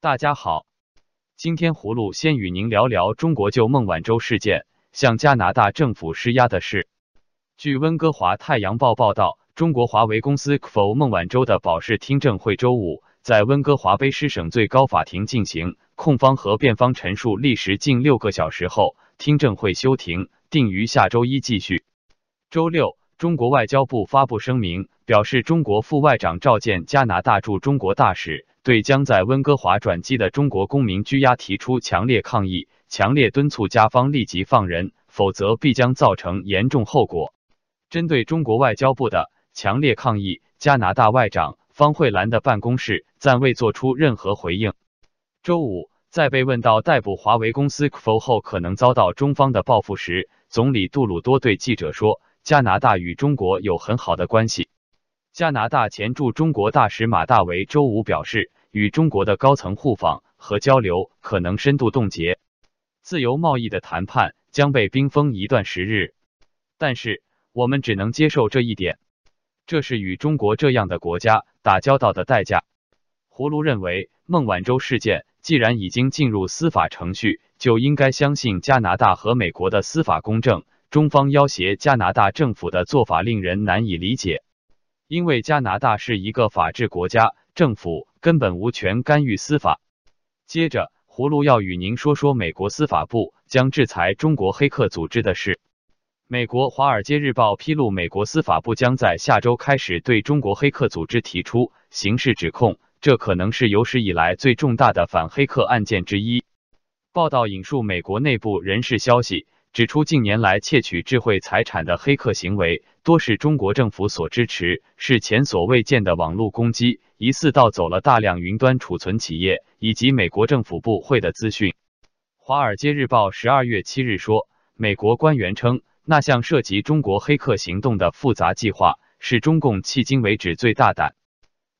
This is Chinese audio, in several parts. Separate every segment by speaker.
Speaker 1: 大家好，今天葫芦先与您聊聊中国就孟晚舟事件向加拿大政府施压的事。据温哥华太阳报报道，中国华为公司否孟晚舟的保释听证会周五在温哥华卑诗省最高法庭进行，控方和辩方陈述历时近六个小时后，听证会休庭，定于下周一继续。周六，中国外交部发布声明，表示中国副外长召见加拿大驻中国大使。对将在温哥华转机的中国公民拘押提出强烈抗议，强烈敦促加方立即放人，否则必将造成严重后果。针对中国外交部的强烈抗议，加拿大外长方慧兰的办公室暂未作出任何回应。周五，在被问到逮捕华为公司否后可能遭到中方的报复时，总理杜鲁多对记者说：“加拿大与中国有很好的关系。”加拿大前驻中国大使马大为周五表示。与中国的高层互访和交流可能深度冻结，自由贸易的谈判将被冰封一段时日。但是我们只能接受这一点，这是与中国这样的国家打交道的代价。葫芦认为，孟晚舟事件既然已经进入司法程序，就应该相信加拿大和美国的司法公正。中方要挟加拿大政府的做法令人难以理解，因为加拿大是一个法治国家。政府根本无权干预司法。接着，葫芦要与您说说美国司法部将制裁中国黑客组织的事。美国《华尔街日报》披露，美国司法部将在下周开始对中国黑客组织提出刑事指控，这可能是有史以来最重大的反黑客案件之一。报道引述美国内部人士消息。指出，近年来窃取智慧财产的黑客行为多是中国政府所支持，是前所未见的网络攻击，疑似盗走了大量云端储存企业以及美国政府部会的资讯。《华尔街日报》十二月七日说，美国官员称，那项涉及中国黑客行动的复杂计划是中共迄今为止最大胆、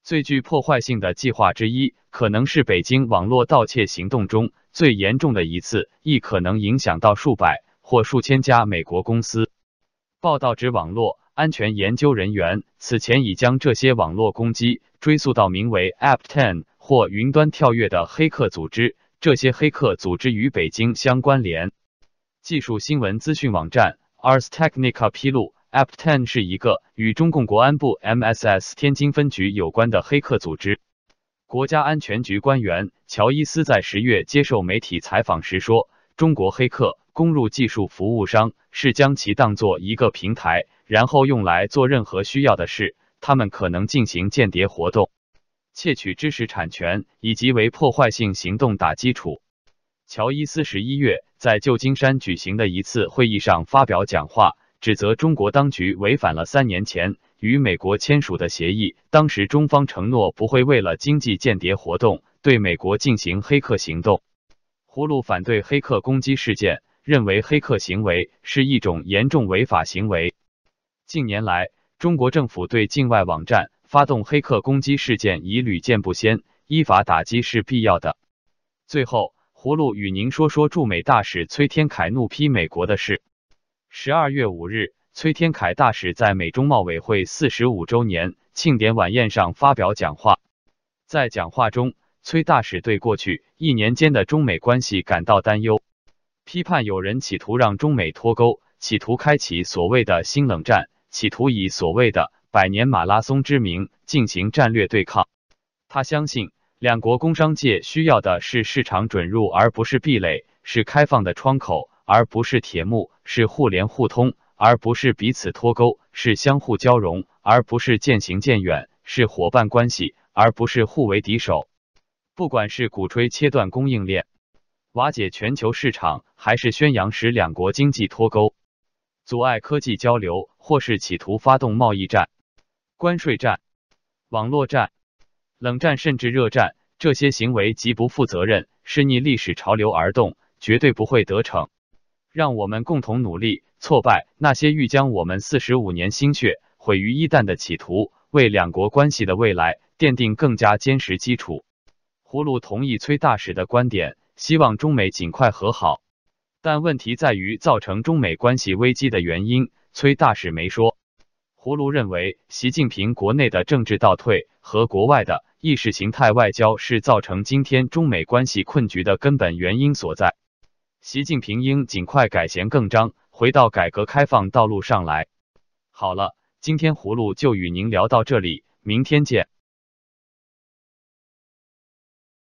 Speaker 1: 最具破坏性的计划之一，可能是北京网络盗窃行动中最严重的一次，亦可能影响到数百。或数千家美国公司。报道指，网络安全研究人员此前已将这些网络攻击追溯到名为 App Ten 或云端跳跃的黑客组织。这些黑客组织与北京相关联。技术新闻资讯网站 Ars Technica 披露，App Ten 是一个与中共国安部 MSS 天津分局有关的黑客组织。国家安全局官员乔伊斯在十月接受媒体采访时说：“中国黑客。”攻入技术服务商是将其当做一个平台，然后用来做任何需要的事。他们可能进行间谍活动、窃取知识产权以及为破坏性行动打基础。乔伊斯十一月在旧金山举行的一次会议上发表讲话，指责中国当局违反了三年前与美国签署的协议。当时中方承诺不会为了经济间谍活动对美国进行黑客行动。葫芦反对黑客攻击事件。认为黑客行为是一种严重违法行为。近年来，中国政府对境外网站发动黑客攻击事件已屡见不鲜，依法打击是必要的。最后，葫芦与您说说驻美大使崔天凯怒批美国的事。十二月五日，崔天凯大使在美中贸委会四十五周年庆典晚宴上发表讲话，在讲话中，崔大使对过去一年间的中美关系感到担忧。批判有人企图让中美脱钩，企图开启所谓的新冷战，企图以所谓的百年马拉松之名进行战略对抗。他相信，两国工商界需要的是市场准入，而不是壁垒；是开放的窗口，而不是铁幕；是互联互通，而不是彼此脱钩；是相互交融，而不是渐行渐远；是伙伴关系，而不是互为敌手。不管是鼓吹切断供应链。瓦解全球市场，还是宣扬使两国经济脱钩、阻碍科技交流，或是企图发动贸易战、关税战、网络战、冷战甚至热战，这些行为极不负责任，是逆历史潮流而动，绝对不会得逞。让我们共同努力，挫败那些欲将我们四十五年心血毁于一旦的企图，为两国关系的未来奠定更加坚实基础。葫芦同意崔大使的观点。希望中美尽快和好，但问题在于造成中美关系危机的原因。崔大使没说。葫芦认为，习近平国内的政治倒退和国外的意识形态外交是造成今天中美关系困局的根本原因所在。习近平应尽快改弦更张，回到改革开放道路上来。好了，今天葫芦就与您聊到这里，明天见。